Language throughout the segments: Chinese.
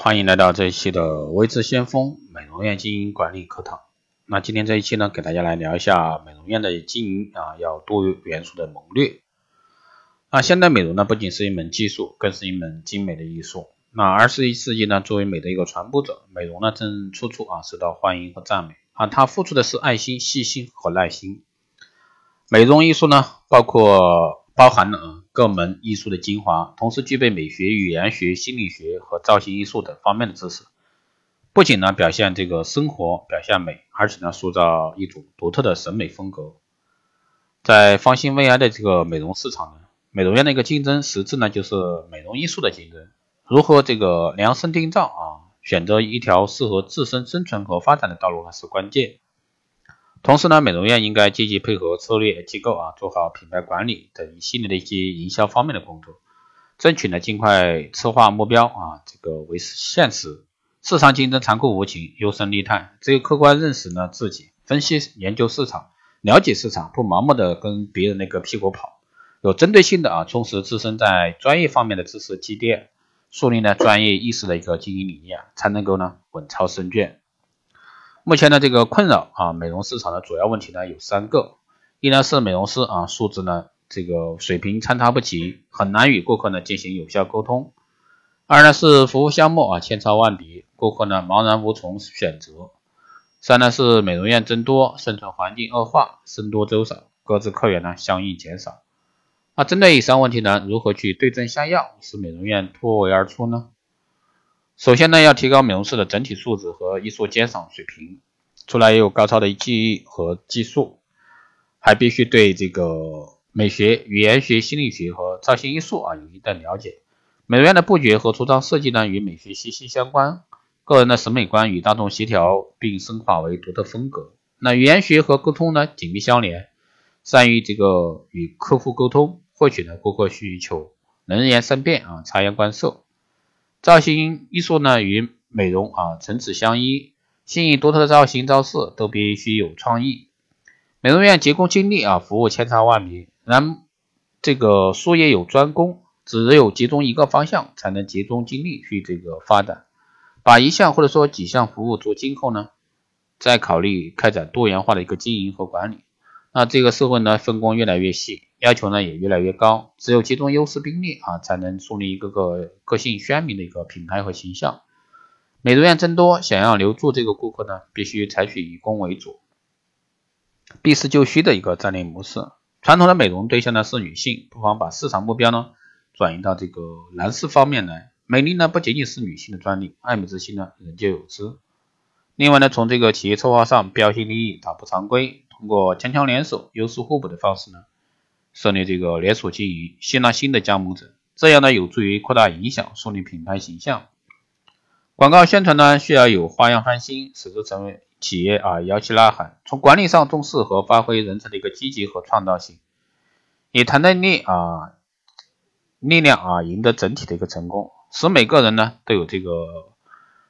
欢迎来到这一期的微智先锋美容院经营管理课堂。那今天这一期呢，给大家来聊一下美容院的经营啊，要多元素的谋略。那现代美容呢，不仅是一门技术，更是一门精美的艺术。那二十一世纪呢，作为美的一个传播者，美容呢正处处啊受到欢迎和赞美啊，它付出的是爱心、细心和耐心。美容艺术呢，包括包含了各门艺术的精华，同时具备美学、语言学、心理学和造型艺术等方面的知识。不仅呢表现这个生活，表现美，而且呢塑造一种独特的审美风格。在方兴未艾的这个美容市场呢，美容院的一个竞争，实质呢就是美容艺术的竞争。如何这个量身定造啊，选择一条适合自身生存和发展的道路呢是关键。同时呢，美容院应该积极配合策略机构啊，做好品牌管理等一系列的一些营销方面的工作，争取呢尽快策划目标啊，这个为现实。市场竞争残酷无情，优胜劣汰，只有客观认识呢自己，分析研究市场，了解市场，不盲目的跟别人那个屁股跑，有针对性的啊，充实自身在专业方面的知识积淀。树立呢专业意识的一个经营理念，才能够呢稳操胜券。目前的这个困扰啊，美容市场的主要问题呢有三个：一呢是美容师啊素质呢这个水平参差不齐，很难与顾客呢进行有效沟通；二呢是服务项目啊千差万别，顾客呢茫然无从选择；三呢是美容院增多，生存环境恶化，僧多粥少，各自客源呢相应减少。那针对以上问题呢，如何去对症下药，使美容院突围而出呢？首先呢，要提高美容师的整体素质和艺术鉴赏水平，除了有高超的技艺和技术，还必须对这个美学、语言学、心理学和造型艺术啊有一定了解。美容院的布局和出装设计呢，与美学息息相关，个人的审美观与大众协调并升华为独特风格。那语言学和沟通呢紧密相连，善于这个与客户沟通。获取的顾客需求，能言善辩啊，察言观色。造型艺术呢与美容啊唇齿相依，新颖独特的造型招式都必须有创意。美容院急功近利啊，服务千差万别，然这个术业有专攻，只有集中一个方向，才能集中精力去这个发展。把一项或者说几项服务做精后呢，再考虑开展多元化的一个经营和管理。那这个社会呢分工越来越细。要求呢也越来越高，只有集中优势兵力啊，才能树立一个个个性鲜明的一个品牌和形象。美容院增多，想要留住这个顾客呢，必须采取以攻为主、避实就虚的一个战略模式。传统的美容对象呢是女性，不妨把市场目标呢转移到这个男士方面来。美丽呢不仅仅是女性的专利，爱美之心呢人皆有之。另外呢，从这个企业策划上标新立异、打破常规，通过强强联手、优势互补的方式呢。设立这个连锁经营，吸纳新的加盟者，这样呢有助于扩大影响，树立品牌形象。广告宣传呢需要有花样翻新，使之成为企业啊摇旗呐喊。从管理上重视和发挥人才的一个积极和创造性，以团队力啊力量啊赢得整体的一个成功，使每个人呢都有这个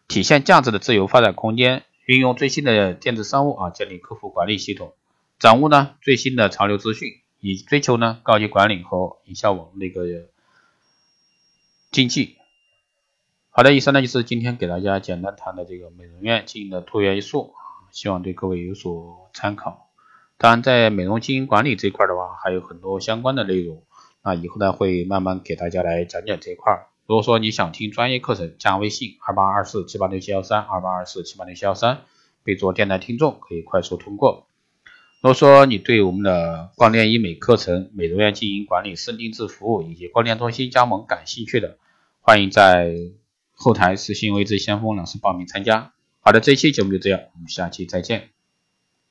体现价值的自由发展空间。运用最新的电子商务啊建立客户管理系统，掌握呢最新的潮流资讯。以追求呢高级管理和营销网那个经济。好的，以上呢就是今天给大家简单谈的这个美容院经营的多元素，希望对各位有所参考。当然，在美容经营管理这块的话，还有很多相关的内容，那以后呢会慢慢给大家来讲讲这块。如果说你想听专业课程，加微信二八二四七八六七幺三二八二四七八六七幺三，备注电台听众，可以快速通过。如果说你对我们的光电医美课程、美容院经营管理、深定制服务以及光电中心加盟感兴趣的，欢迎在后台私信“未知先锋”老师报名参加。好的，这期节目就这样，我们下期再见。